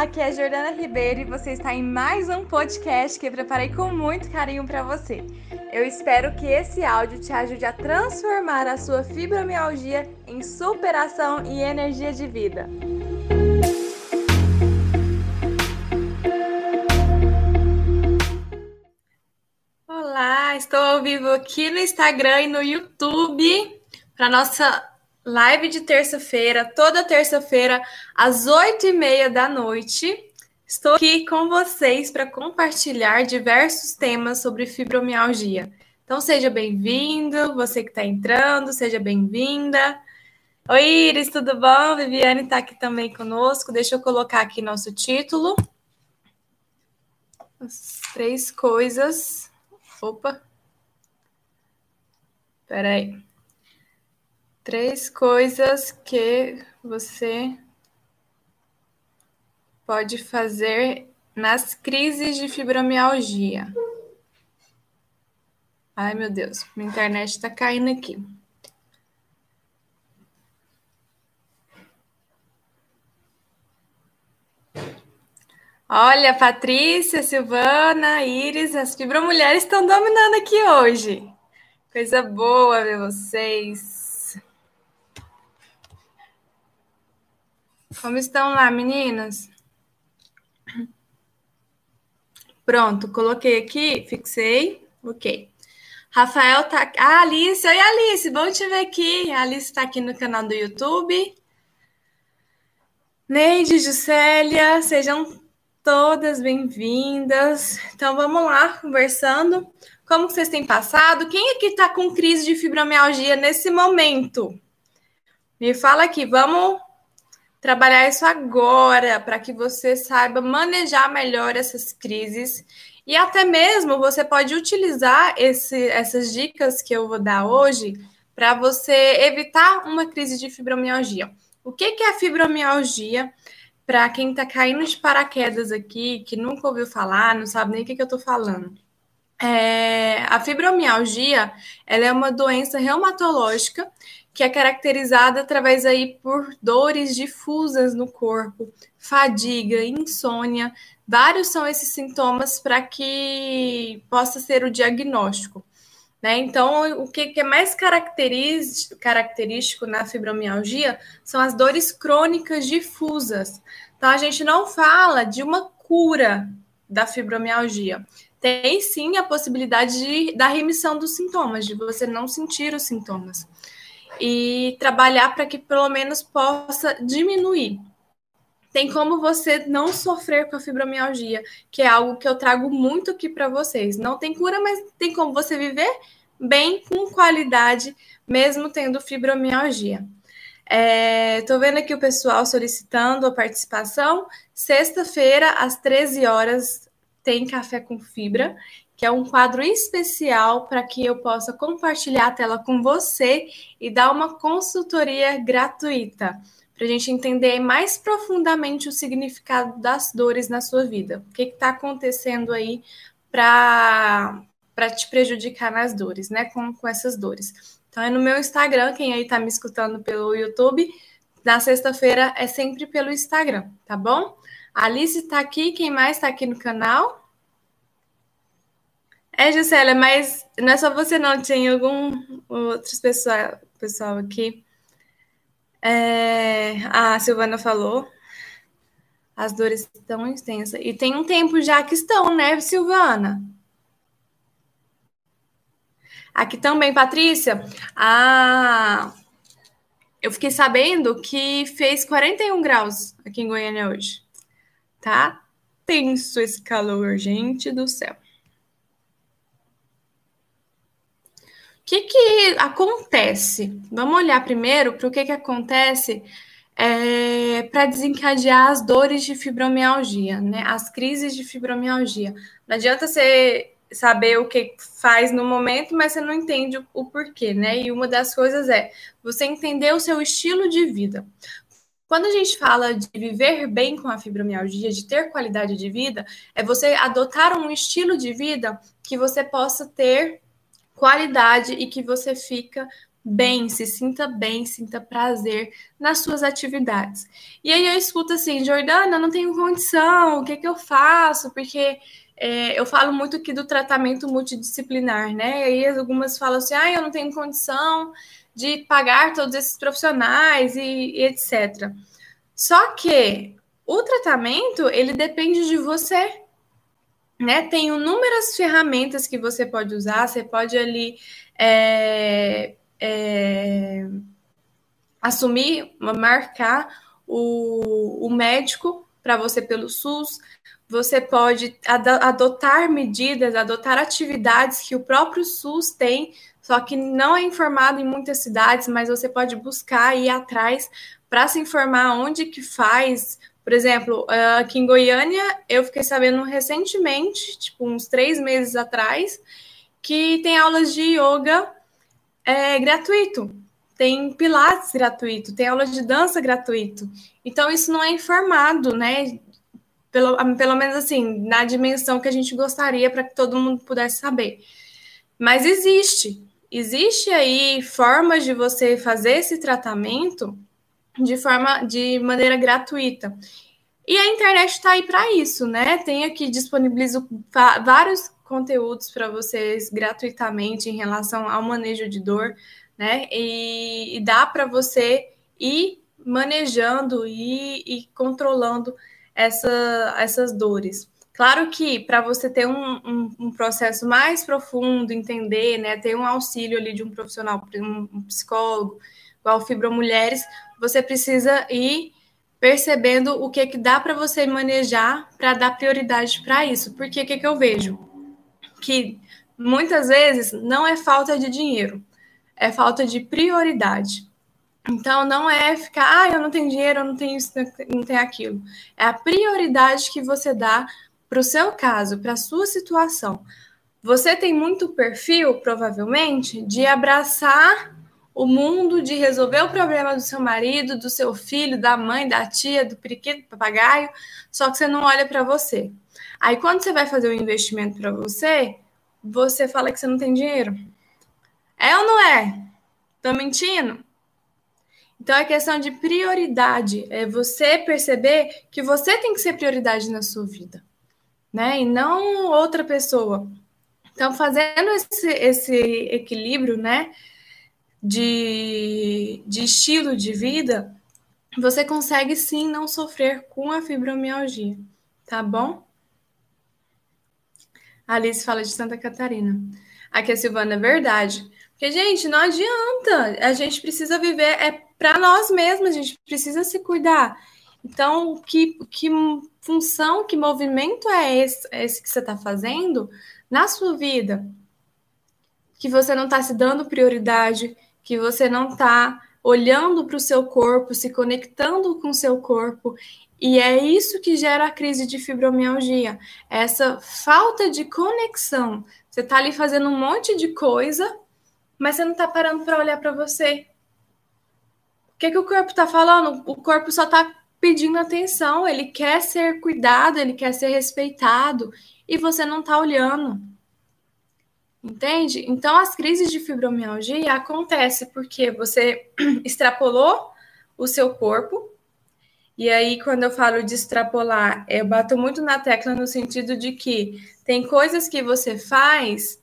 aqui é Jordana Ribeiro e você está em mais um podcast que eu preparei com muito carinho para você. Eu espero que esse áudio te ajude a transformar a sua fibromialgia em superação e energia de vida. Olá, estou ao vivo aqui no Instagram e no YouTube para nossa live de terça-feira, toda terça-feira, às oito e meia da noite. Estou aqui com vocês para compartilhar diversos temas sobre fibromialgia. Então, seja bem-vindo, você que está entrando, seja bem-vinda. Oi, Iris, tudo bom? Viviane está aqui também conosco. Deixa eu colocar aqui nosso título. As três coisas. Opa. Peraí. aí. Três coisas que você pode fazer nas crises de fibromialgia. Ai, meu Deus, minha internet está caindo aqui. Olha, Patrícia, Silvana, Iris, as fibromulheres estão dominando aqui hoje. Coisa boa ver vocês. Como estão lá, meninas? Pronto, coloquei aqui, fixei. Ok. Rafael tá. Ah, Alice. Oi, Alice. Bom te ver aqui. A Alice está aqui no canal do YouTube. Neide, Juscelia, sejam todas bem-vindas. Então vamos lá, conversando. Como vocês têm passado? Quem aqui está com crise de fibromialgia nesse momento? Me fala aqui, vamos trabalhar isso agora para que você saiba manejar melhor essas crises e até mesmo você pode utilizar esse, essas dicas que eu vou dar hoje para você evitar uma crise de fibromialgia. O que, que é fibromialgia? Para quem está caindo de paraquedas aqui, que nunca ouviu falar, não sabe nem o que, que eu estou falando. É, a fibromialgia ela é uma doença reumatológica que é caracterizada através aí por dores difusas no corpo, fadiga, insônia. Vários são esses sintomas para que possa ser o diagnóstico. Né? Então, o que é mais característico na fibromialgia são as dores crônicas difusas. Então, a gente não fala de uma cura da fibromialgia. Tem sim a possibilidade de, da remissão dos sintomas, de você não sentir os sintomas e trabalhar para que pelo menos possa diminuir. Tem como você não sofrer com a fibromialgia, que é algo que eu trago muito aqui para vocês. Não tem cura, mas tem como você viver bem, com qualidade, mesmo tendo fibromialgia. Estou é, vendo aqui o pessoal solicitando a participação. Sexta-feira, às 13 horas, tem café com fibra que é um quadro especial para que eu possa compartilhar a tela com você e dar uma consultoria gratuita, para a gente entender mais profundamente o significado das dores na sua vida. O que está acontecendo aí para te prejudicar nas dores, né? Com, com essas dores. Então é no meu Instagram, quem aí está me escutando pelo YouTube, na sexta-feira é sempre pelo Instagram, tá bom? A Alice está aqui, quem mais está aqui no canal? É, Juscelia, mas não é só você não, tem algum outros pessoal, pessoal aqui. É, a Silvana falou, as dores estão extensas. E tem um tempo já que estão, né, Silvana? Aqui também, Patrícia, a... eu fiquei sabendo que fez 41 graus aqui em Goiânia hoje. Tá tenso esse calor, gente do céu. Que, que acontece? Vamos olhar primeiro para o que, que acontece é, para desencadear as dores de fibromialgia, né? As crises de fibromialgia. Não adianta você saber o que faz no momento, mas você não entende o, o porquê, né? E uma das coisas é você entender o seu estilo de vida. Quando a gente fala de viver bem com a fibromialgia, de ter qualidade de vida, é você adotar um estilo de vida que você possa ter qualidade e que você fica bem, se sinta bem, sinta prazer nas suas atividades. E aí eu escuto assim, Jordana, não tenho condição, o que, que eu faço? Porque é, eu falo muito aqui do tratamento multidisciplinar, né? E aí algumas falam assim, ah, eu não tenho condição de pagar todos esses profissionais e, e etc. Só que o tratamento, ele depende de você, né? Tem inúmeras ferramentas que você pode usar, você pode ali é, é, assumir, marcar o, o médico para você pelo SUS, você pode adotar medidas, adotar atividades que o próprio SUS tem, só que não é informado em muitas cidades, mas você pode buscar e ir atrás para se informar onde que faz. Por exemplo, aqui em Goiânia, eu fiquei sabendo recentemente, tipo uns três meses atrás, que tem aulas de yoga é, gratuito, tem pilates gratuito, tem aula de dança gratuito. Então, isso não é informado, né? Pelo, pelo menos assim, na dimensão que a gente gostaria para que todo mundo pudesse saber. Mas existe. Existe aí formas de você fazer esse tratamento de forma de maneira gratuita. E a internet está aí para isso, né? Tem aqui disponibilizo vários conteúdos para vocês gratuitamente em relação ao manejo de dor, né? E, e dá para você ir manejando e, e controlando essa, essas dores. Claro que para você ter um, um, um, processo mais profundo, entender, né, ter um auxílio ali de um profissional, um, um psicólogo, igual Fibromulheres, você precisa ir percebendo o que que dá para você manejar para dar prioridade para isso. Porque o que, que eu vejo? que muitas vezes não é falta de dinheiro, é falta de prioridade. Então, não é ficar, ah, eu não tenho dinheiro, eu não tenho isso, não tenho aquilo. É a prioridade que você dá para o seu caso, para a sua situação. Você tem muito perfil, provavelmente, de abraçar o mundo, de resolver o problema do seu marido, do seu filho, da mãe, da tia, do periquito, do papagaio, só que você não olha para você. Aí, quando você vai fazer um investimento para você, você fala que você não tem dinheiro. É ou não é? Tô mentindo? Então, é questão de prioridade. É você perceber que você tem que ser prioridade na sua vida, né? E não outra pessoa. Então, fazendo esse, esse equilíbrio, né? De, de estilo de vida, você consegue sim não sofrer com a fibromialgia, tá bom? A Alice fala de Santa Catarina. Aqui a Silvana, é verdade. Porque, gente, não adianta. A gente precisa viver, é para nós mesmos, a gente precisa se cuidar. Então, que, que função, que movimento é esse, esse que você está fazendo na sua vida? Que você não está se dando prioridade, que você não está olhando para o seu corpo, se conectando com o seu corpo e é isso que gera a crise de fibromialgia, essa falta de conexão. Você está ali fazendo um monte de coisa, mas você não está parando para olhar para você. O que, que o corpo está falando? O corpo só está pedindo atenção, ele quer ser cuidado, ele quer ser respeitado, e você não está olhando. Entende? Então, as crises de fibromialgia acontecem porque você extrapolou o seu corpo e aí, quando eu falo de extrapolar, eu bato muito na tecla no sentido de que tem coisas que você faz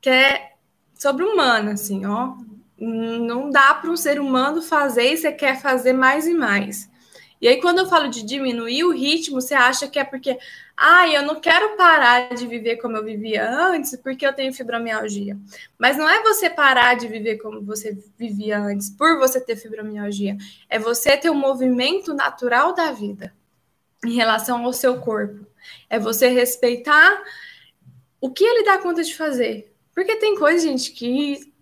que é sobre-humana, assim, ó. Não dá para um ser humano fazer e você quer fazer mais e mais. E aí, quando eu falo de diminuir o ritmo, você acha que é porque, ah, eu não quero parar de viver como eu vivia antes, porque eu tenho fibromialgia. Mas não é você parar de viver como você vivia antes, por você ter fibromialgia. É você ter um movimento natural da vida em relação ao seu corpo. É você respeitar o que ele dá conta de fazer. Porque tem coisa, gente, que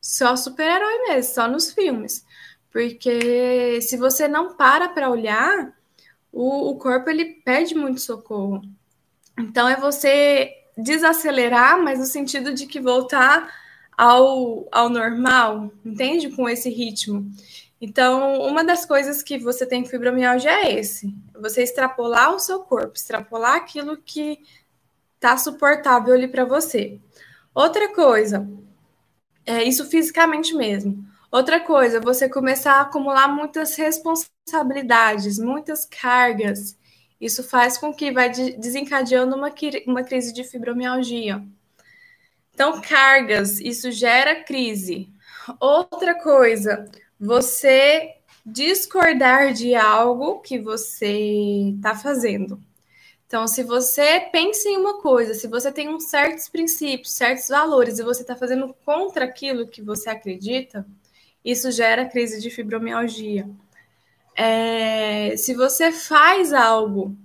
só super-herói mesmo, só nos filmes. Porque se você não para para olhar, o, o corpo ele pede muito socorro. Então é você desacelerar, mas no sentido de que voltar ao, ao normal, entende? Com esse ritmo. Então, uma das coisas que você tem fibromialgia é esse: você extrapolar o seu corpo, extrapolar aquilo que está suportável ali para você. Outra coisa, É isso fisicamente mesmo. Outra coisa, você começar a acumular muitas responsabilidades, muitas cargas. Isso faz com que vai desencadeando uma, uma crise de fibromialgia. Então, cargas, isso gera crise. Outra coisa, você discordar de algo que você está fazendo. Então, se você pensa em uma coisa, se você tem uns certos princípios, certos valores, e você está fazendo contra aquilo que você acredita, isso gera crise de fibromialgia. É, se você faz algo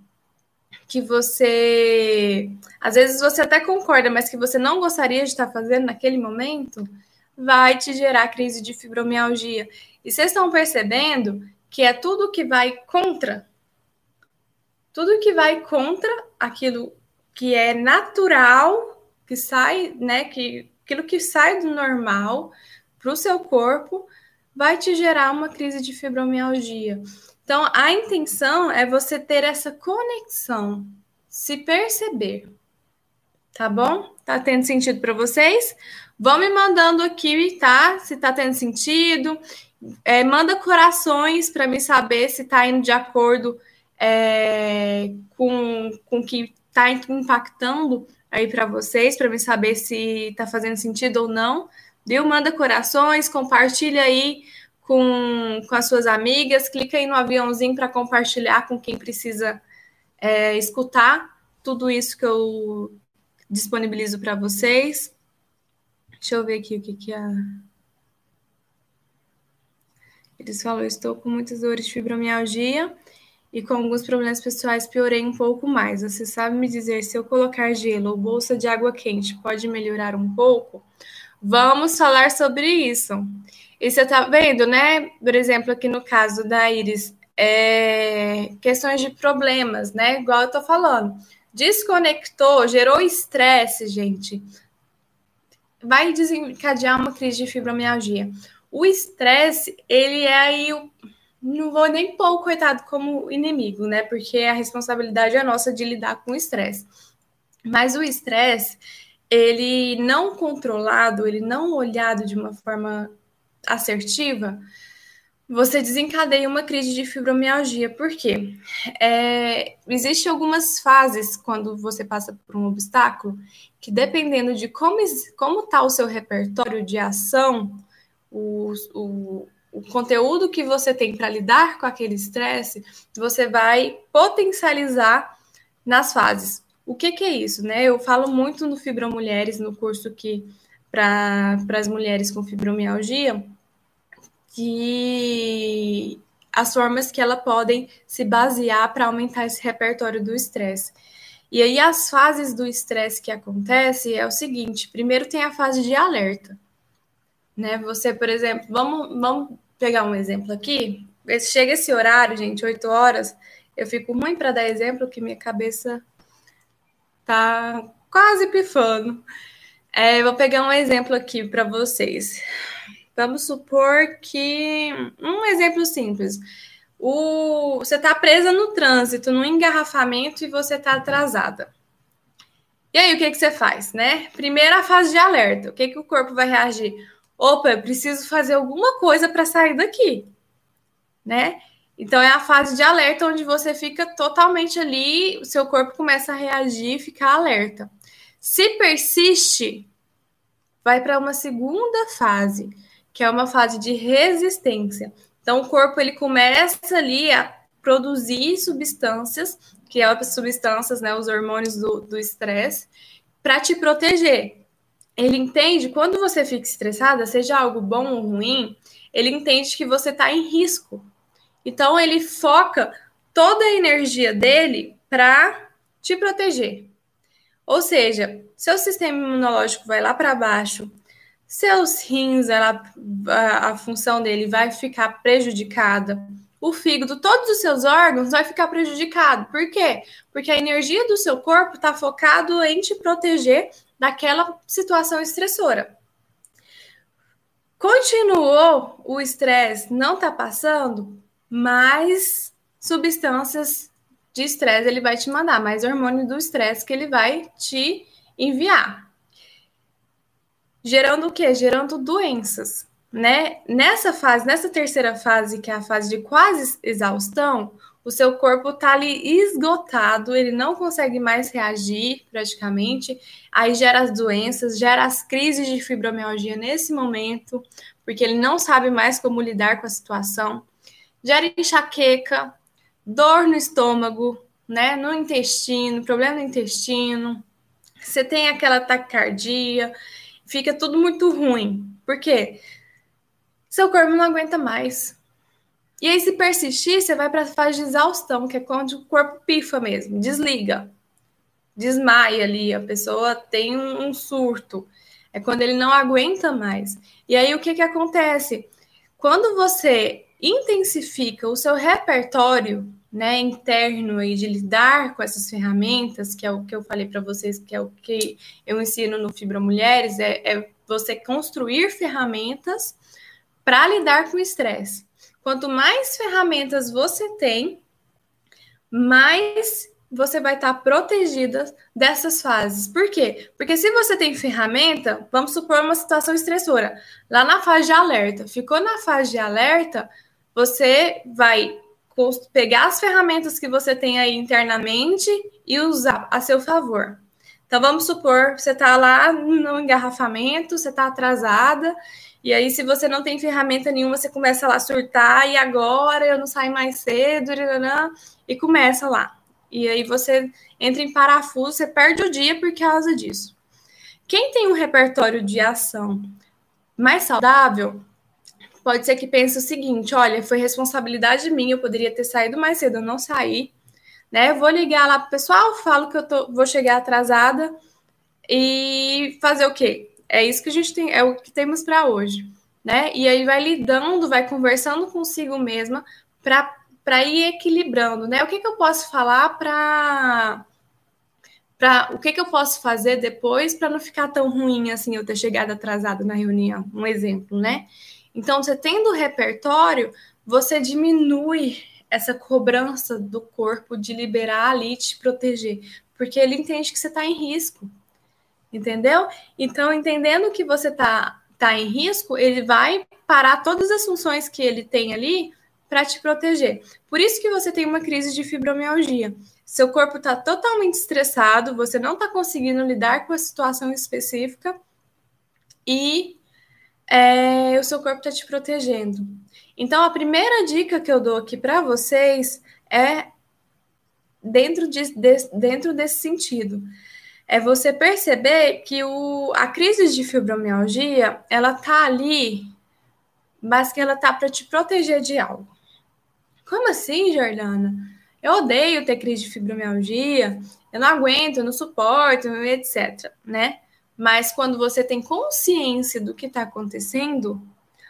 que você, às vezes você até concorda, mas que você não gostaria de estar fazendo naquele momento, vai te gerar crise de fibromialgia. E vocês estão percebendo que é tudo que vai contra, tudo que vai contra aquilo que é natural, que sai, né, que aquilo que sai do normal, para o seu corpo, vai te gerar uma crise de fibromialgia. Então, a intenção é você ter essa conexão, se perceber. Tá bom? Tá tendo sentido para vocês? Vão me mandando aqui, tá? Se tá tendo sentido. É, manda corações para me saber se tá indo de acordo é, com o que tá impactando aí para vocês, para me saber se tá fazendo sentido ou não viu? Manda corações, compartilha aí com, com as suas amigas, clica aí no aviãozinho para compartilhar com quem precisa é, escutar tudo isso que eu disponibilizo para vocês. Deixa eu ver aqui o que, que a. Eles falam: estou com muitas dores de fibromialgia e com alguns problemas pessoais piorei um pouco mais. Você sabe me dizer se eu colocar gelo ou bolsa de água quente pode melhorar um pouco? Vamos falar sobre isso. E você está vendo, né? Por exemplo, aqui no caso da Iris, é... questões de problemas, né? Igual eu tô falando. Desconectou, gerou estresse, gente. Vai desencadear uma crise de fibromialgia. O estresse, ele é aí o. Não vou nem pôr o coitado como inimigo, né? Porque a responsabilidade é nossa de lidar com o estresse. Mas o estresse, ele não controlado, ele não olhado de uma forma assertiva, você desencadeia uma crise de fibromialgia. Por quê? É, Existem algumas fases quando você passa por um obstáculo que, dependendo de como está o seu repertório de ação, o, o, o conteúdo que você tem para lidar com aquele estresse, você vai potencializar nas fases. O que, que é isso, né? Eu falo muito no Fibromulheres, no curso que para as mulheres com fibromialgia, que as formas que elas podem se basear para aumentar esse repertório do estresse. E aí as fases do estresse que acontece é o seguinte: primeiro tem a fase de alerta, né? Você, por exemplo, vamos, vamos pegar um exemplo aqui. Chega esse horário, gente, 8 horas, eu fico ruim para dar exemplo que minha cabeça tá quase pifando. É, vou pegar um exemplo aqui para vocês. Vamos supor que um exemplo simples. O, você está presa no trânsito, no engarrafamento e você está atrasada. E aí, o que, que você faz, né? Primeira fase de alerta. O que, que o corpo vai reagir? Opa, eu preciso fazer alguma coisa para sair daqui, né? Então é a fase de alerta onde você fica totalmente ali, o seu corpo começa a reagir, ficar alerta. Se persiste, vai para uma segunda fase, que é uma fase de resistência. Então o corpo ele começa ali a produzir substâncias, que é as substâncias, né, os hormônios do estresse, para te proteger. Ele entende quando você fica estressada, seja algo bom ou ruim, ele entende que você está em risco então ele foca toda a energia dele para te proteger. Ou seja, seu sistema imunológico vai lá para baixo, seus rins, ela, a, a função dele vai ficar prejudicada, o fígado, todos os seus órgãos vai ficar prejudicado. Por quê? Porque a energia do seu corpo está focado em te proteger daquela situação estressora. Continuou o estresse, não está passando? Mais substâncias de estresse ele vai te mandar, mais hormônio do estresse que ele vai te enviar. gerando o quê? Gerando doenças, né? Nessa fase, nessa terceira fase, que é a fase de quase exaustão, o seu corpo está ali esgotado, ele não consegue mais reagir praticamente, aí gera as doenças, gera as crises de fibromialgia nesse momento, porque ele não sabe mais como lidar com a situação, gera enxaqueca, dor no estômago, né, no intestino, problema no intestino, você tem aquela taquicardia, fica tudo muito ruim. Por quê? Seu corpo não aguenta mais. E aí, se persistir, você vai para a fase de exaustão, que é quando o corpo pifa mesmo, desliga, desmaia ali, a pessoa tem um, um surto. É quando ele não aguenta mais. E aí, o que, que acontece? Quando você intensifica o seu repertório né, interno aí de lidar com essas ferramentas, que é o que eu falei para vocês, que é o que eu ensino no Fibra Mulheres, é, é você construir ferramentas para lidar com o estresse. Quanto mais ferramentas você tem, mais você vai estar protegida dessas fases. Por quê? Porque se você tem ferramenta, vamos supor uma situação estressora, lá na fase de alerta, ficou na fase de alerta, você vai pegar as ferramentas que você tem aí internamente e usar a seu favor. Então vamos supor, você está lá no engarrafamento, você está atrasada e aí, se você não tem ferramenta nenhuma, você começa lá a surtar, e agora eu não saio mais cedo, e começa lá. E aí você entra em parafuso, você perde o dia por causa disso. Quem tem um repertório de ação mais saudável, pode ser que pense o seguinte: olha, foi responsabilidade minha, eu poderia ter saído mais cedo, eu não saí. Né? Vou ligar lá pro pessoal, falo que eu tô, vou chegar atrasada e fazer o quê? é isso que a gente tem, é o que temos para hoje, né? E aí vai lidando, vai conversando consigo mesma para ir equilibrando, né? O que, que eu posso falar para para o que, que eu posso fazer depois para não ficar tão ruim assim eu ter chegado atrasado na reunião, um exemplo, né? Então, você tendo repertório, você diminui essa cobrança do corpo de liberar ali e te proteger, porque ele entende que você está em risco, entendeu? Então, entendendo que você está tá em risco, ele vai parar todas as funções que ele tem ali para te proteger. Por isso que você tem uma crise de fibromialgia. Seu corpo está totalmente estressado, você não está conseguindo lidar com a situação específica e é, o seu corpo está te protegendo. Então, a primeira dica que eu dou aqui para vocês é dentro, de, de, dentro desse sentido é você perceber que o, a crise de fibromialgia, ela tá ali, mas que ela tá para te proteger de algo. Como assim, Jordana? Eu odeio ter crise de fibromialgia, eu não aguento, eu não suporto, etc, né? Mas quando você tem consciência do que está acontecendo,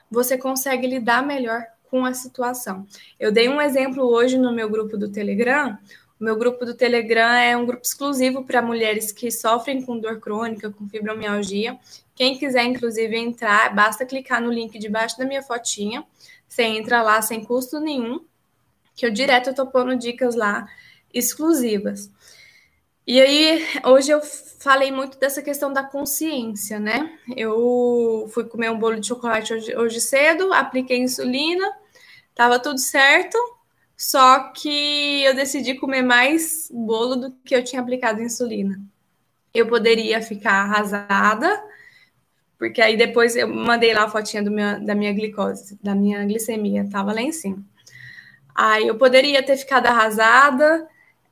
você consegue lidar melhor com a situação. Eu dei um exemplo hoje no meu grupo do Telegram, o meu grupo do Telegram é um grupo exclusivo para mulheres que sofrem com dor crônica, com fibromialgia. Quem quiser, inclusive, entrar, basta clicar no link debaixo da minha fotinha. Você entra lá sem custo nenhum, que eu direto estou pondo dicas lá exclusivas. E aí, hoje eu falei muito dessa questão da consciência, né? Eu fui comer um bolo de chocolate hoje, hoje cedo, apliquei insulina, estava tudo certo. Só que eu decidi comer mais bolo do que eu tinha aplicado insulina. Eu poderia ficar arrasada, porque aí depois eu mandei lá a fotinha meu, da minha glicose, da minha glicemia, tava lá em cima. Aí eu poderia ter ficado arrasada,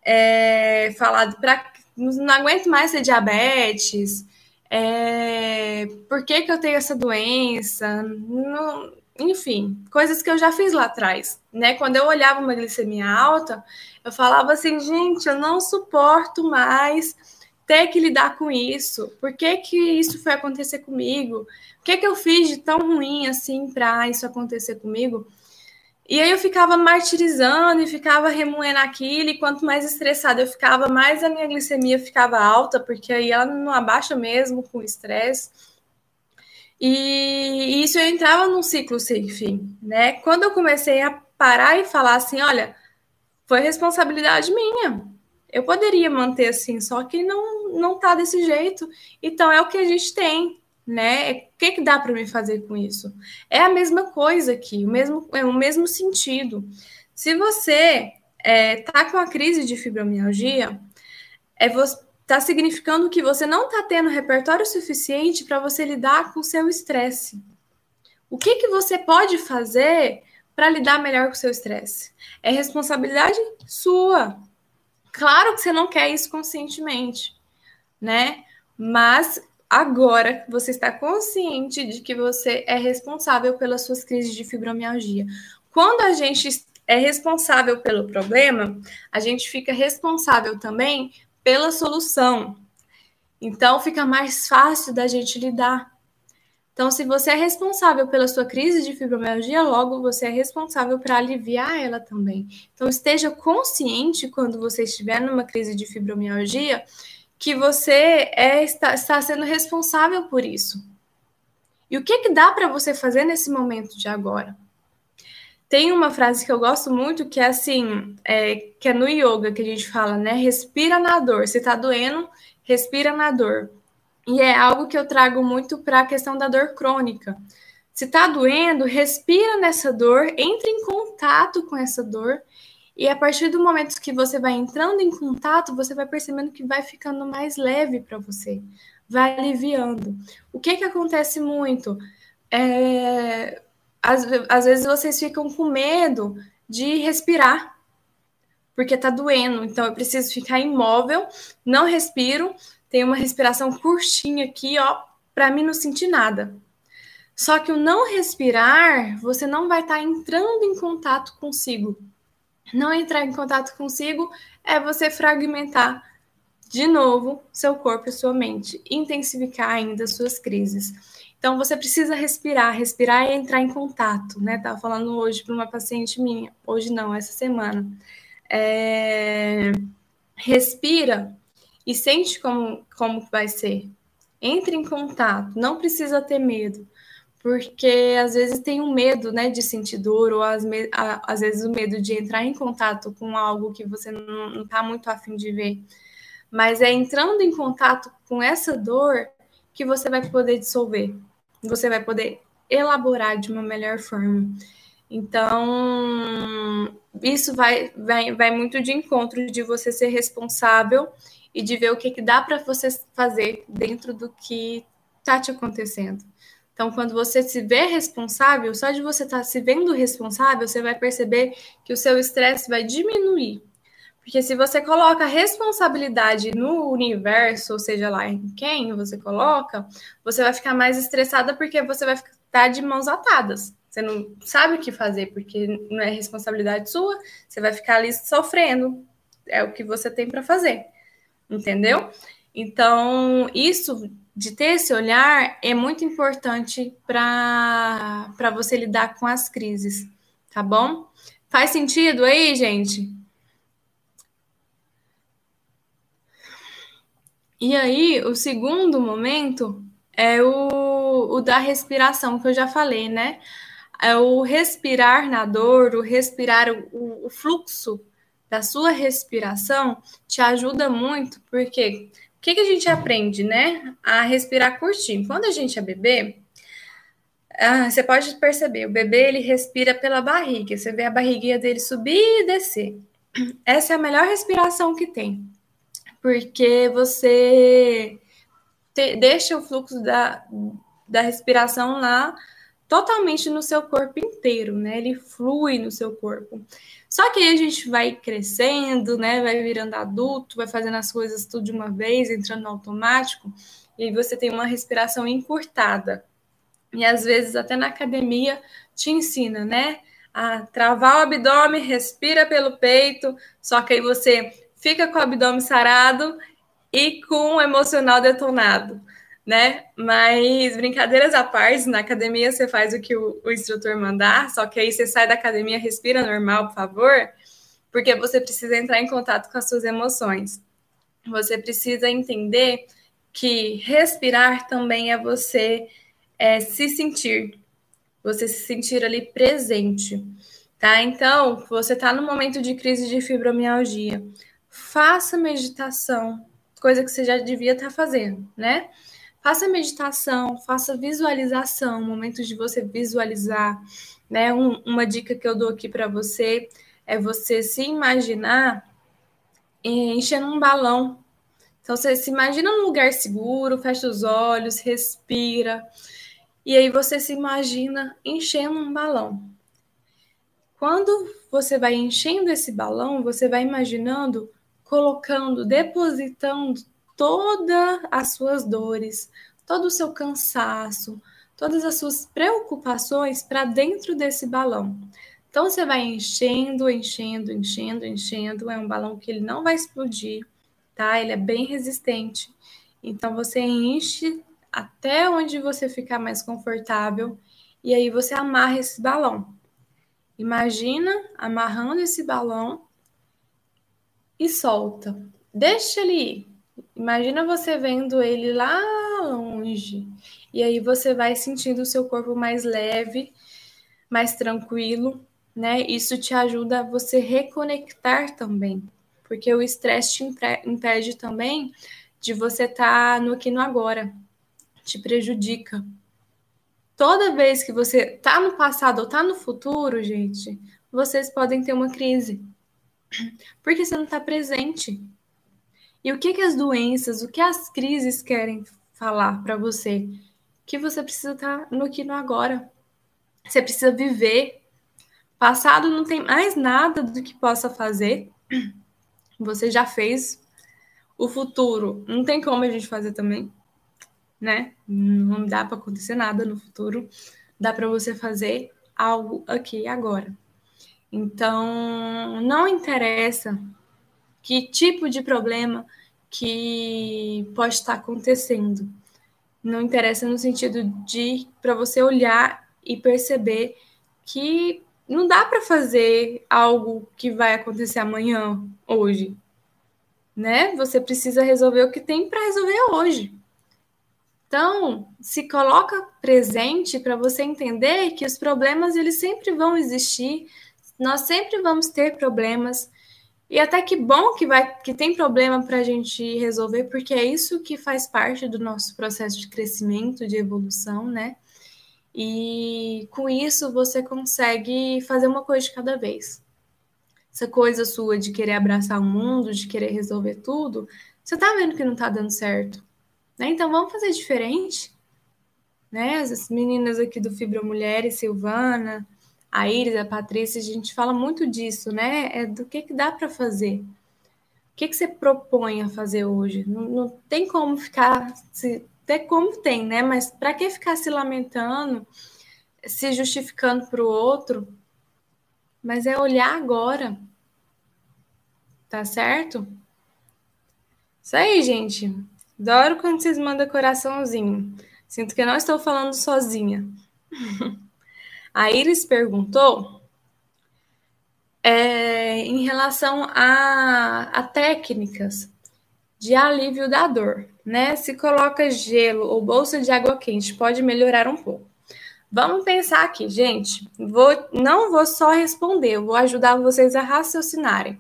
é, falado para não aguento mais ter diabetes, é, por que, que eu tenho essa doença? Não, enfim, coisas que eu já fiz lá atrás, né? Quando eu olhava uma glicemia alta, eu falava assim, gente, eu não suporto mais ter que lidar com isso. Por que que isso foi acontecer comigo? O que que eu fiz de tão ruim assim para isso acontecer comigo? E aí eu ficava martirizando e ficava remoendo aquilo, e quanto mais estressada eu ficava, mais a minha glicemia ficava alta, porque aí ela não abaixa mesmo com estresse. E isso eu entrava num ciclo sem fim, né? Quando eu comecei a parar e falar assim, olha, foi responsabilidade minha. Eu poderia manter assim, só que não não tá desse jeito. Então é o que a gente tem, né? O que, que dá para me fazer com isso? É a mesma coisa aqui, o mesmo, é o mesmo sentido. Se você é, tá com a crise de fibromialgia, é está significando que você não está tendo repertório suficiente para você lidar com o seu estresse. O que, que você pode fazer para lidar melhor com o seu estresse? É responsabilidade sua. Claro que você não quer isso conscientemente, né? Mas agora você está consciente de que você é responsável pelas suas crises de fibromialgia. Quando a gente é responsável pelo problema, a gente fica responsável também pela solução. Então fica mais fácil da gente lidar. Então, se você é responsável pela sua crise de fibromialgia, logo você é responsável para aliviar ela também. Então, esteja consciente quando você estiver numa crise de fibromialgia que você é, está, está sendo responsável por isso. E o que, que dá para você fazer nesse momento de agora? Tem uma frase que eu gosto muito que é assim, é, que é no yoga que a gente fala, né? Respira na dor. Se tá doendo, respira na dor. E é algo que eu trago muito para a questão da dor crônica. Se tá doendo, respira nessa dor, entre em contato com essa dor e a partir do momento que você vai entrando em contato, você vai percebendo que vai ficando mais leve para você, vai aliviando. O que que acontece muito? É, às, às vezes vocês ficam com medo de respirar, porque tá doendo. Então eu preciso ficar imóvel, não respiro, tenho uma respiração curtinha aqui, ó, para mim não sentir nada. Só que o não respirar, você não vai estar tá entrando em contato consigo não entrar em contato consigo é você fragmentar de novo seu corpo e sua mente, intensificar ainda suas crises. Então você precisa respirar, respirar e entrar em contato, né? Tava falando hoje para uma paciente minha, hoje não, essa semana. É... Respira e sente como, como vai ser. Entre em contato, não precisa ter medo porque às vezes tem um medo, né, de sentir dor, ou às, às vezes o medo de entrar em contato com algo que você não está muito afim de ver. Mas é entrando em contato com essa dor que você vai poder dissolver, você vai poder elaborar de uma melhor forma. Então, isso vai, vai, vai muito de encontro de você ser responsável e de ver o que, que dá para você fazer dentro do que está te acontecendo. Então, quando você se vê responsável, só de você estar tá se vendo responsável, você vai perceber que o seu estresse vai diminuir. Porque se você coloca responsabilidade no universo, ou seja lá em quem você coloca, você vai ficar mais estressada porque você vai estar de mãos atadas. Você não sabe o que fazer, porque não é responsabilidade sua, você vai ficar ali sofrendo. É o que você tem para fazer. Entendeu? Então, isso de ter esse olhar é muito importante para você lidar com as crises, tá bom? Faz sentido aí, gente? E aí, o segundo momento é o, o da respiração, que eu já falei, né? É o respirar na dor, o respirar o, o fluxo da sua respiração te ajuda muito, porque que, que a gente aprende, né? A respirar curtinho. Quando a gente é bebê, ah, você pode perceber, o bebê ele respira pela barriga. Você vê a barriguinha dele subir e descer. Essa é a melhor respiração que tem, porque você te, deixa o fluxo da, da respiração lá totalmente no seu corpo inteiro, né? Ele flui no seu corpo. Só que aí a gente vai crescendo, né? Vai virando adulto, vai fazendo as coisas tudo de uma vez, entrando no automático, e você tem uma respiração encurtada. E às vezes até na academia te ensina, né? A travar o abdômen, respira pelo peito, só que aí você fica com o abdômen sarado e com o emocional detonado né? Mas brincadeiras à parte, na academia você faz o que o, o, instrutor mandar, só que aí você sai da academia, respira normal, por favor, porque você precisa entrar em contato com as suas emoções. Você precisa entender que respirar também é você é, se sentir, você se sentir ali presente, tá? Então, você está no momento de crise de fibromialgia, faça meditação, coisa que você já devia estar tá fazendo, né? Faça meditação, faça visualização, momentos de você visualizar, né? Um, uma dica que eu dou aqui para você é você se imaginar enchendo um balão. Então você se imagina num lugar seguro, fecha os olhos, respira, e aí você se imagina enchendo um balão. Quando você vai enchendo esse balão, você vai imaginando colocando, depositando todas as suas dores, todo o seu cansaço, todas as suas preocupações para dentro desse balão. Então você vai enchendo, enchendo, enchendo, enchendo. É um balão que ele não vai explodir, tá? Ele é bem resistente. Então você enche até onde você ficar mais confortável e aí você amarra esse balão. Imagina amarrando esse balão e solta. Deixa ele ir. Imagina você vendo ele lá longe. E aí você vai sentindo o seu corpo mais leve, mais tranquilo, né? Isso te ajuda a você reconectar também, porque o estresse te impede também de você estar tá no aqui no agora, te prejudica. Toda vez que você tá no passado ou tá no futuro, gente, vocês podem ter uma crise. Porque você não está presente. E o que, que as doenças, o que as crises querem falar para você? Que você precisa estar tá no aqui no agora. Você precisa viver. Passado não tem mais nada do que possa fazer. Você já fez. O futuro não tem como a gente fazer também, né? Não dá para acontecer nada no futuro. Dá para você fazer algo aqui agora. Então, não interessa que tipo de problema que pode estar acontecendo. Não interessa no sentido de para você olhar e perceber que não dá para fazer algo que vai acontecer amanhã, hoje, né? Você precisa resolver o que tem para resolver hoje. Então, se coloca presente para você entender que os problemas eles sempre vão existir, nós sempre vamos ter problemas, e até que bom que vai que tem problema para a gente resolver, porque é isso que faz parte do nosso processo de crescimento, de evolução, né? E com isso você consegue fazer uma coisa de cada vez. Essa coisa sua de querer abraçar o mundo, de querer resolver tudo, você tá vendo que não tá dando certo. Né? Então vamos fazer diferente. Né? As meninas aqui do Fibra Mulheres, Silvana, a Iris, a Patrícia, a gente fala muito disso, né? É do que, que dá para fazer. O que, que você propõe a fazer hoje? Não, não tem como ficar. Se, até como tem, né? Mas para que ficar se lamentando, se justificando para o outro? Mas é olhar agora. Tá certo? Isso aí, gente. Adoro quando vocês mandam coraçãozinho. Sinto que eu não estou falando sozinha. A Iris perguntou é, em relação a, a técnicas de alívio da dor, né? Se coloca gelo ou bolsa de água quente, pode melhorar um pouco. Vamos pensar aqui, gente. Vou, não vou só responder, eu vou ajudar vocês a raciocinarem.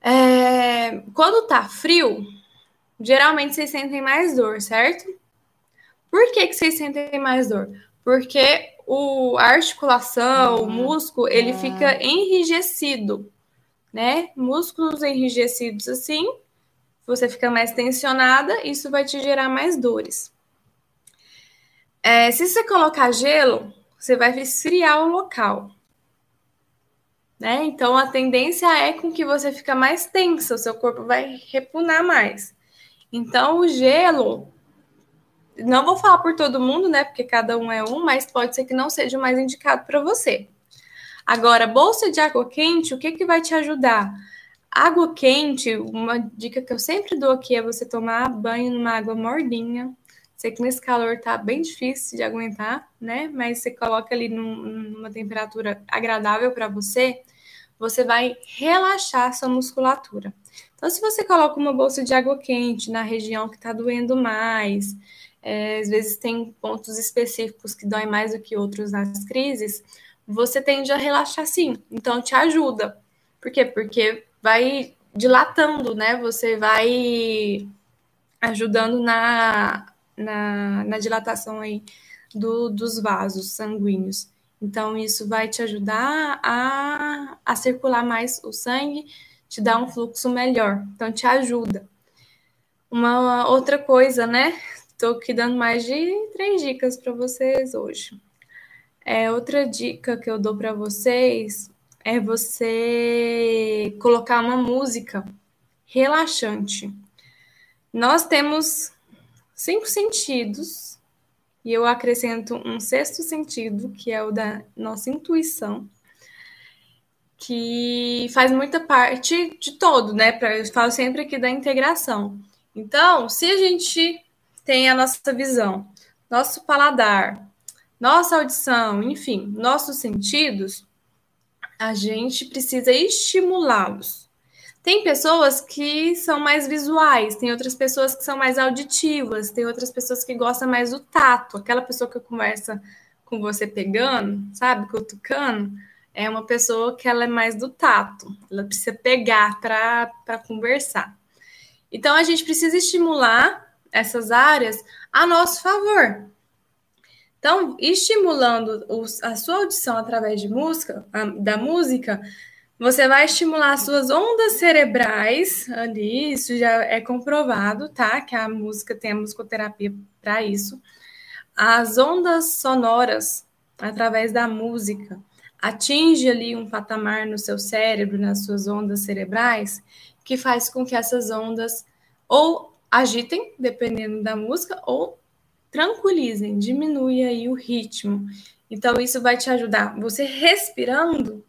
É, quando tá frio, geralmente vocês sentem mais dor, certo? Por que, que vocês sentem mais dor? Porque o, a articulação, o músculo, ele fica enrijecido, né? Músculos enrijecidos assim, você fica mais tensionada, isso vai te gerar mais dores. É, se você colocar gelo, você vai esfriar o local. Né? Então a tendência é com que você fica mais tensa, o seu corpo vai repunar mais. Então o gelo não vou falar por todo mundo, né? Porque cada um é um, mas pode ser que não seja o mais indicado para você. Agora, bolsa de água quente, o que, que vai te ajudar? Água quente, uma dica que eu sempre dou aqui é você tomar banho numa água morninha. Sei que nesse calor tá bem difícil de aguentar, né? Mas você coloca ali num, numa temperatura agradável para você, você vai relaxar sua musculatura. Então, se você coloca uma bolsa de água quente na região que está doendo mais, é, às vezes tem pontos específicos que doem mais do que outros nas crises, você tende a relaxar sim. Então te ajuda. Por quê? Porque vai dilatando, né? Você vai ajudando na na, na dilatação aí do, dos vasos sanguíneos. Então, isso vai te ajudar a, a circular mais o sangue, te dar um fluxo melhor. Então, te ajuda. Uma outra coisa, né? Estou aqui dando mais de três dicas para vocês hoje. É, outra dica que eu dou para vocês é você colocar uma música relaxante. Nós temos cinco sentidos e eu acrescento um sexto sentido, que é o da nossa intuição, que faz muita parte de todo, né? Eu falo sempre aqui da integração. Então, se a gente tem a nossa visão, nosso paladar, nossa audição, enfim, nossos sentidos, a gente precisa estimulá-los. Tem pessoas que são mais visuais, tem outras pessoas que são mais auditivas, tem outras pessoas que gostam mais do tato. Aquela pessoa que conversa com você pegando, sabe, cutucando, é uma pessoa que ela é mais do tato. Ela precisa pegar para conversar. Então a gente precisa estimular essas áreas a nosso favor. Então, estimulando a sua audição através de música, da música, você vai estimular as suas ondas cerebrais ali, isso já é comprovado, tá? Que a música tem a musicoterapia para isso. As ondas sonoras, através da música, atinge ali um patamar no seu cérebro, nas suas ondas cerebrais, que faz com que essas ondas ou agitem, dependendo da música, ou tranquilizem, diminui aí o ritmo. Então, isso vai te ajudar. Você respirando,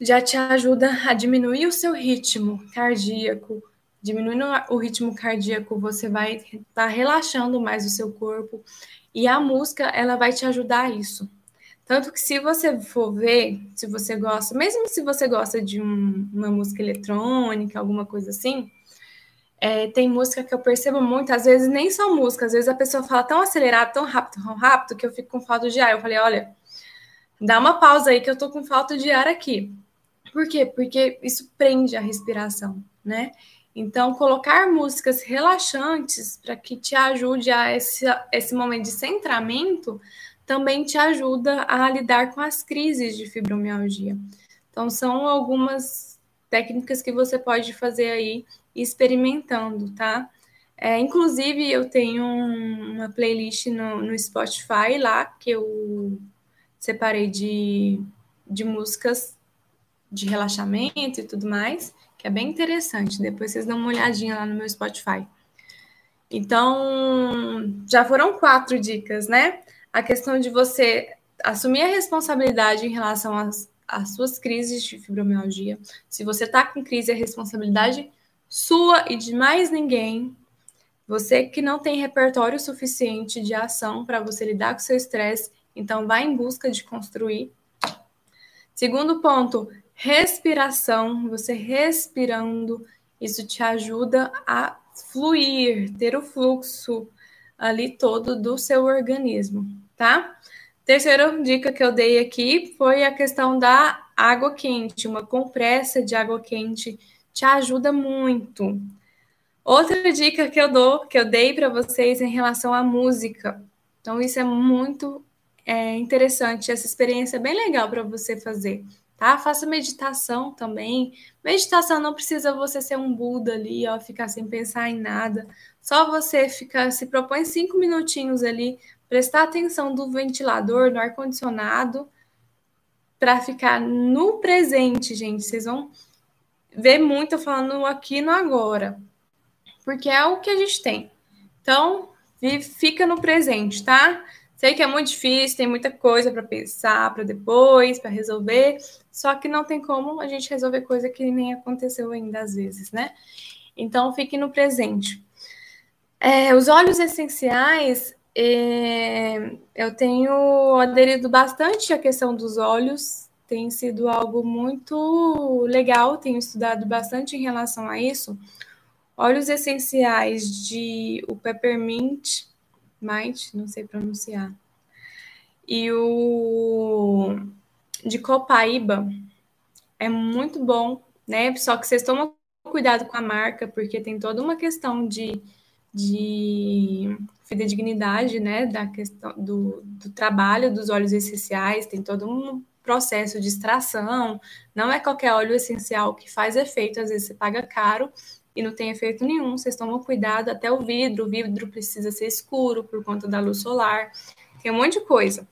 já te ajuda a diminuir o seu ritmo cardíaco. Diminuindo o ritmo cardíaco, você vai estar tá relaxando mais o seu corpo. E a música, ela vai te ajudar a isso. Tanto que se você for ver, se você gosta, mesmo se você gosta de um, uma música eletrônica, alguma coisa assim, é, tem música que eu percebo muito, às vezes nem só música, às vezes a pessoa fala tão acelerado, tão rápido, tão rápido, que eu fico com falta de ar. Eu falei, olha, dá uma pausa aí que eu tô com falta de ar aqui. Por quê? Porque isso prende a respiração, né? Então, colocar músicas relaxantes para que te ajude a esse, esse momento de centramento também te ajuda a lidar com as crises de fibromialgia. Então, são algumas técnicas que você pode fazer aí experimentando, tá? É, inclusive, eu tenho uma playlist no, no Spotify lá que eu separei de, de músicas de relaxamento e tudo mais, que é bem interessante. Depois vocês dão uma olhadinha lá no meu Spotify. Então, já foram quatro dicas, né? A questão de você assumir a responsabilidade em relação às, às suas crises de fibromialgia. Se você está com crise, é responsabilidade sua e de mais ninguém. Você que não tem repertório suficiente de ação para você lidar com seu estresse, então vá em busca de construir. Segundo ponto, respiração, você respirando, isso te ajuda a fluir, ter o fluxo ali todo do seu organismo, tá? Terceira dica que eu dei aqui foi a questão da água quente, uma compressa de água quente te ajuda muito. Outra dica que eu dou, que eu dei para vocês em relação à música. Então, isso é muito é, interessante, essa experiência é bem legal para você fazer tá? Faça meditação também. Meditação não precisa você ser um Buda ali, ó, ficar sem pensar em nada. Só você ficar, se propõe cinco minutinhos ali, prestar atenção do ventilador, do ar-condicionado, para ficar no presente, gente. Vocês vão ver muito falando aqui no agora, porque é o que a gente tem. Então, fica no presente, tá? Sei que é muito difícil, tem muita coisa para pensar para depois, para resolver, só que não tem como a gente resolver coisa que nem aconteceu ainda às vezes, né? Então, fique no presente. É, os óleos essenciais, é, eu tenho aderido bastante à questão dos óleos, tem sido algo muito legal, tenho estudado bastante em relação a isso. Óleos essenciais de o peppermint, Might, não sei pronunciar. E o de Copaíba é muito bom, né? Só que vocês tomam cuidado com a marca, porque tem toda uma questão de de fidedignidade, né, da questão do, do trabalho dos óleos essenciais, tem todo um processo de extração, não é qualquer óleo essencial que faz efeito, às vezes você paga caro e não tem efeito nenhum, vocês tomam cuidado até o vidro, o vidro precisa ser escuro por conta da luz solar, tem um monte de coisa.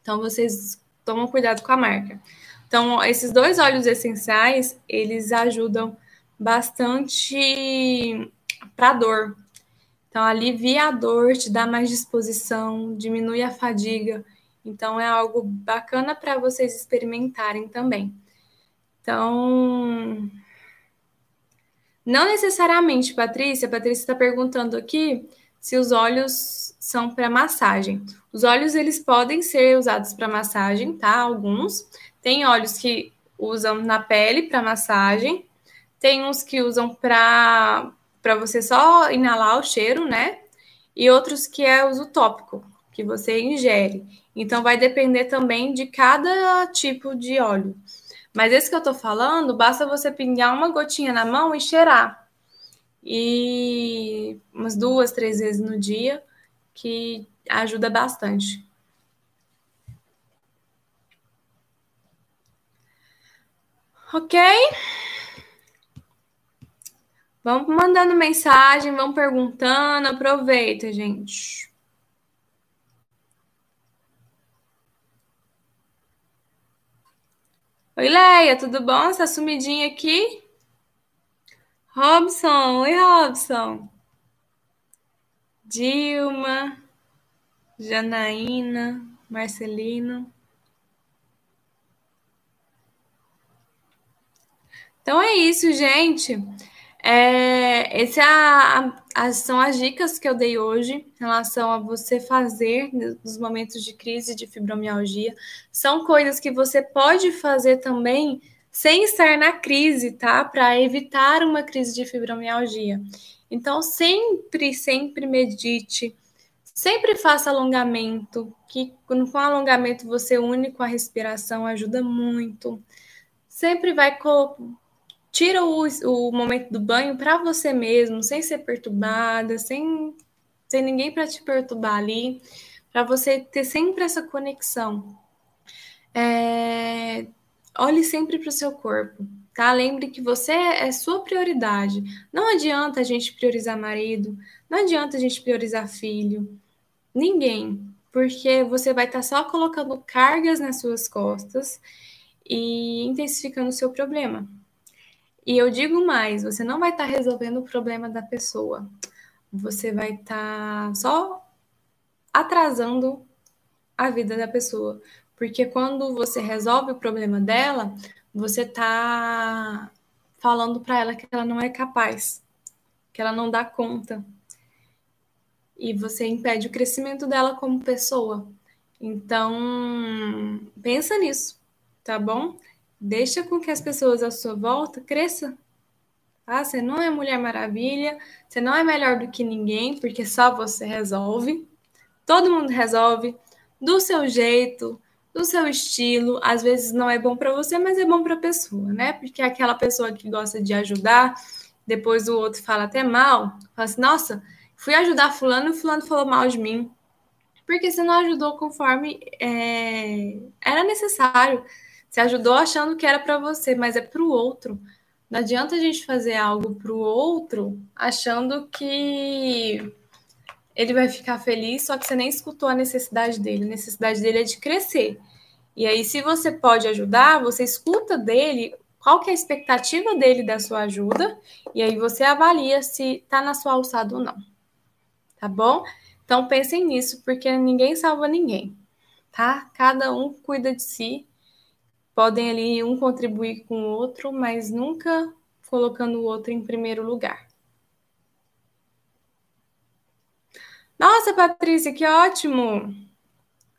Então vocês tomam cuidado com a marca. Então, esses dois óleos essenciais, eles ajudam bastante para dor. Então, alivia a dor, te dá mais disposição, diminui a fadiga. Então, é algo bacana para vocês experimentarem também. Então, não necessariamente, Patrícia. Patrícia está perguntando aqui se os óleos são para massagem. Os óleos eles podem ser usados para massagem, tá? Alguns. Tem óleos que usam na pele para massagem, tem uns que usam para para você só inalar o cheiro, né? E outros que é uso tópico, que você ingere. Então vai depender também de cada tipo de óleo. Mas esse que eu tô falando, basta você pingar uma gotinha na mão e cheirar. E umas duas, três vezes no dia, que ajuda bastante. Ok? Vamos mandando mensagem, vamos perguntando. Aproveita, gente. Oi, Leia, tudo bom? Você tá sumidinha aqui? Robson, oi, Robson. Dilma, Janaína, Marcelino. Então é isso, gente. É, esse é a, são as dicas que eu dei hoje em relação a você fazer nos momentos de crise de fibromialgia. São coisas que você pode fazer também sem estar na crise, tá? Para evitar uma crise de fibromialgia. Então, sempre, sempre medite, sempre faça alongamento, que com alongamento você une com a respiração, ajuda muito. Sempre vai tira o, o momento do banho para você mesmo, sem ser perturbada, sem, sem ninguém para te perturbar ali, para você ter sempre essa conexão. É, olhe sempre para o seu corpo, tá? Lembre que você é sua prioridade. Não adianta a gente priorizar marido, não adianta a gente priorizar filho, ninguém, porque você vai estar tá só colocando cargas nas suas costas e intensificando o seu problema. E eu digo mais, você não vai estar tá resolvendo o problema da pessoa. Você vai estar tá só atrasando a vida da pessoa. Porque quando você resolve o problema dela, você está falando para ela que ela não é capaz, que ela não dá conta. E você impede o crescimento dela como pessoa. Então, pensa nisso, tá bom? Deixa com que as pessoas à sua volta cresçam. Tá? Você não é Mulher Maravilha, você não é melhor do que ninguém, porque só você resolve. Todo mundo resolve do seu jeito, do seu estilo. Às vezes não é bom para você, mas é bom para a pessoa, né? Porque é aquela pessoa que gosta de ajudar, depois o outro fala até mal, fala assim: nossa, fui ajudar Fulano e Fulano falou mal de mim. Porque você não ajudou conforme é, era necessário. Você ajudou achando que era para você, mas é para o outro. Não adianta a gente fazer algo para o outro achando que ele vai ficar feliz, só que você nem escutou a necessidade dele. A necessidade dele é de crescer. E aí, se você pode ajudar, você escuta dele qual que é a expectativa dele da sua ajuda, e aí você avalia se está na sua alçada ou não. Tá bom? Então pensem nisso, porque ninguém salva ninguém, tá? Cada um cuida de si podem ali um contribuir com o outro, mas nunca colocando o outro em primeiro lugar. Nossa, Patrícia, que ótimo!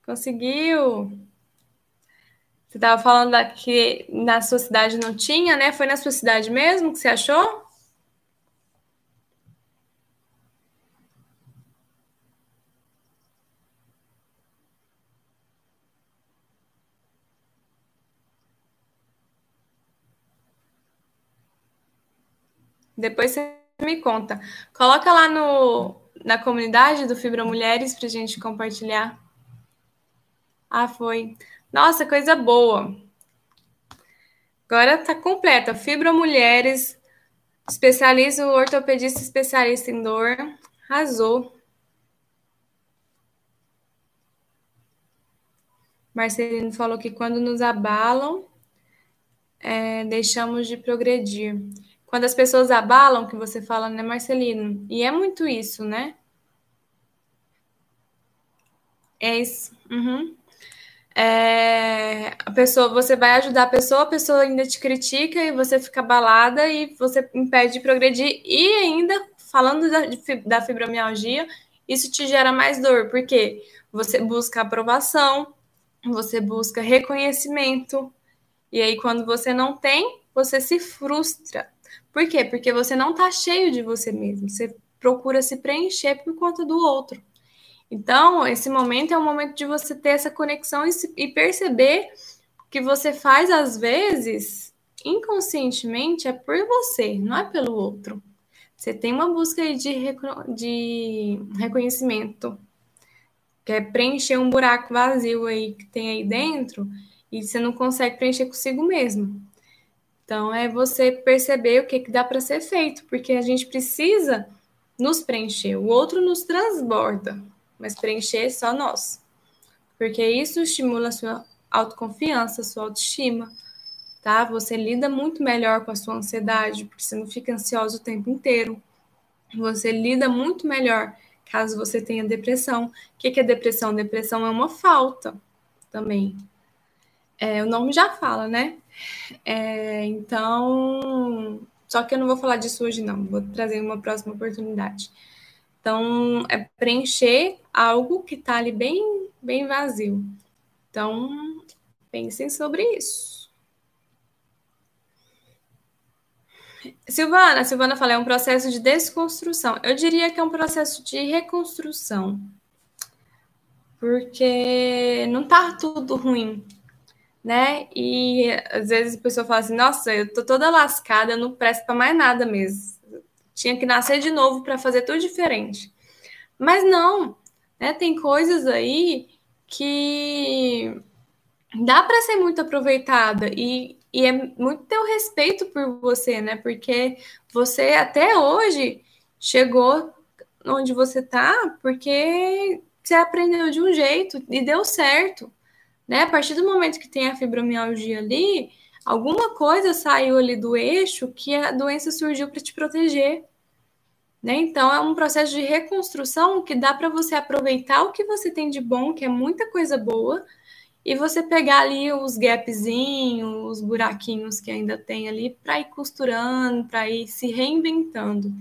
Conseguiu! Você estava falando que na sua cidade não tinha, né? Foi na sua cidade mesmo que você achou? Depois você me conta. Coloca lá no, na comunidade do Fibra Mulheres para gente compartilhar. Ah, foi. Nossa, coisa boa. Agora tá completa. Fibra Mulheres, especialista, ortopedista especialista em dor. Arrasou. Marcelino falou que quando nos abalam, é, deixamos de progredir. Quando as pessoas abalam, que você fala, né, Marcelino? E é muito isso, né? É isso. Uhum. É, a pessoa, você vai ajudar a pessoa, a pessoa ainda te critica e você fica abalada e você impede de progredir. E ainda, falando da, da fibromialgia, isso te gera mais dor, porque você busca aprovação, você busca reconhecimento, e aí quando você não tem, você se frustra. Por quê? Porque você não está cheio de você mesmo, você procura se preencher por conta do outro. Então, esse momento é o momento de você ter essa conexão e, se, e perceber que você faz, às vezes, inconscientemente, é por você, não é pelo outro. Você tem uma busca de, de reconhecimento, que é preencher um buraco vazio aí que tem aí dentro, e você não consegue preencher consigo mesmo. Então, é você perceber o que, que dá para ser feito, porque a gente precisa nos preencher, o outro nos transborda mas preencher só nós. Porque isso estimula a sua autoconfiança, a sua autoestima, tá? Você lida muito melhor com a sua ansiedade, porque você não fica ansioso o tempo inteiro. Você lida muito melhor caso você tenha depressão. O que é depressão? Depressão é uma falta também. É, o nome já fala, né? É, então, só que eu não vou falar disso hoje, não. Vou trazer uma próxima oportunidade. Então, é preencher algo que está ali bem, bem vazio. Então, pensem sobre isso. Silvana, Silvana fala, é um processo de desconstrução. Eu diria que é um processo de reconstrução. Porque não está tudo ruim, né? E às vezes a pessoa fala assim: nossa, eu tô toda lascada, eu não presto para mais nada mesmo tinha que nascer de novo para fazer tudo diferente. Mas não, né? Tem coisas aí que dá para ser muito aproveitada e, e é muito teu respeito por você, né? Porque você até hoje chegou onde você tá porque você aprendeu de um jeito e deu certo, né? A partir do momento que tem a fibromialgia ali, alguma coisa saiu ali do eixo que a doença surgiu para te proteger. Né? Então, é um processo de reconstrução que dá para você aproveitar o que você tem de bom, que é muita coisa boa, e você pegar ali os gapzinhos, os buraquinhos que ainda tem ali, para ir costurando, para ir se reinventando.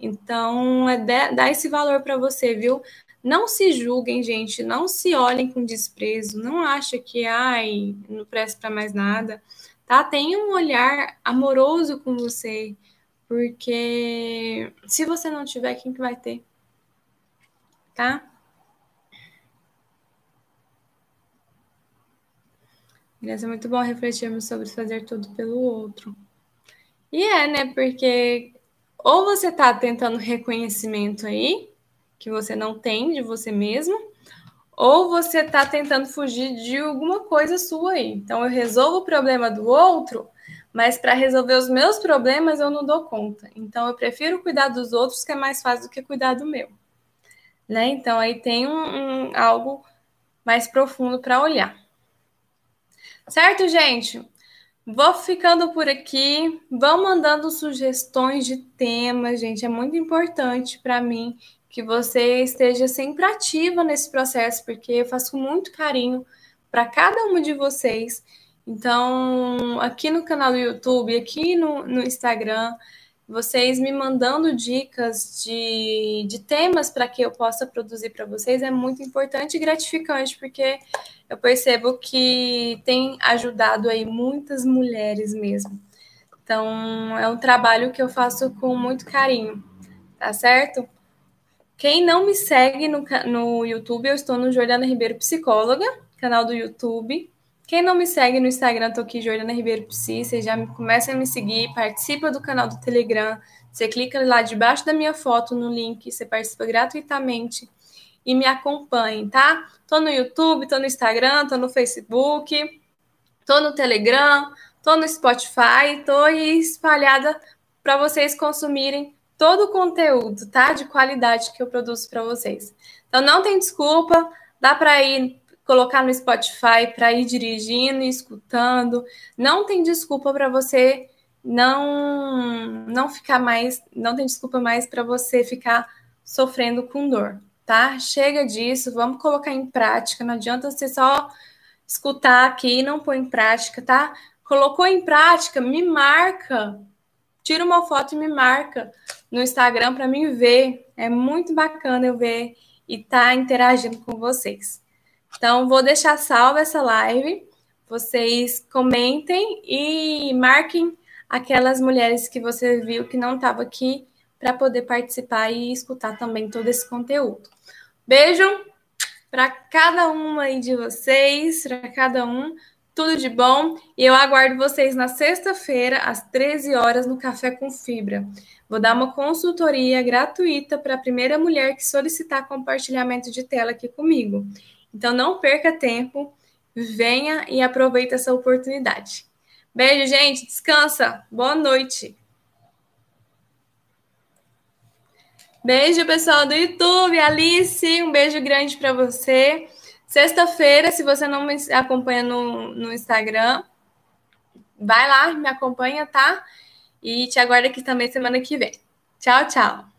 Então, é dar esse valor para você, viu? Não se julguem, gente, não se olhem com desprezo, não acha que, ai, não presta para mais nada tá? Tenha um olhar amoroso com você, porque se você não tiver, quem que vai ter? Tá? Ser muito bom refletirmos sobre fazer tudo pelo outro. E é, né? Porque ou você tá tentando reconhecimento aí, que você não tem de você mesmo, ou você está tentando fugir de alguma coisa sua aí. Então, eu resolvo o problema do outro, mas para resolver os meus problemas eu não dou conta. Então, eu prefiro cuidar dos outros, que é mais fácil do que cuidar do meu. Né? Então, aí tem um, um algo mais profundo para olhar. Certo, gente? Vou ficando por aqui. Vão mandando sugestões de temas, gente. É muito importante para mim que você esteja sempre ativa nesse processo, porque eu faço muito carinho para cada uma de vocês. Então, aqui no canal do YouTube, aqui no, no Instagram, vocês me mandando dicas de, de temas para que eu possa produzir para vocês é muito importante e gratificante, porque eu percebo que tem ajudado aí muitas mulheres mesmo. Então, é um trabalho que eu faço com muito carinho, tá certo? Quem não me segue no, no YouTube, eu estou no Jordana Ribeiro Psicóloga, canal do YouTube. Quem não me segue no Instagram, tô aqui, Jordana Ribeiro Psi, vocês já começam a me seguir, participa do canal do Telegram, você clica lá debaixo da minha foto no link, você participa gratuitamente e me acompanhe, tá? Tô no YouTube, tô no Instagram, tô no Facebook, tô no Telegram, tô no Spotify, tô espalhada para vocês consumirem todo o conteúdo, tá? De qualidade que eu produzo para vocês. Então não tem desculpa, dá para ir colocar no Spotify para ir dirigindo escutando. Não tem desculpa para você não não ficar mais, não tem desculpa mais para você ficar sofrendo com dor, tá? Chega disso, vamos colocar em prática. Não adianta você só escutar aqui e não pôr em prática, tá? Colocou em prática, me marca. Tira uma foto e me marca no Instagram para mim ver. É muito bacana eu ver e estar tá interagindo com vocês. Então, vou deixar salva essa live. Vocês comentem e marquem aquelas mulheres que você viu que não estavam aqui para poder participar e escutar também todo esse conteúdo. Beijo para cada uma aí de vocês, para cada um. Tudo de bom. E eu aguardo vocês na sexta-feira, às 13 horas, no Café com Fibra. Vou dar uma consultoria gratuita para a primeira mulher que solicitar compartilhamento de tela aqui comigo. Então não perca tempo, venha e aproveite essa oportunidade. Beijo, gente. Descansa. Boa noite. Beijo, pessoal do YouTube. Alice, um beijo grande para você. Sexta-feira, se você não me acompanha no, no Instagram, vai lá, me acompanha, tá? E te aguardo aqui também semana que vem. Tchau, tchau.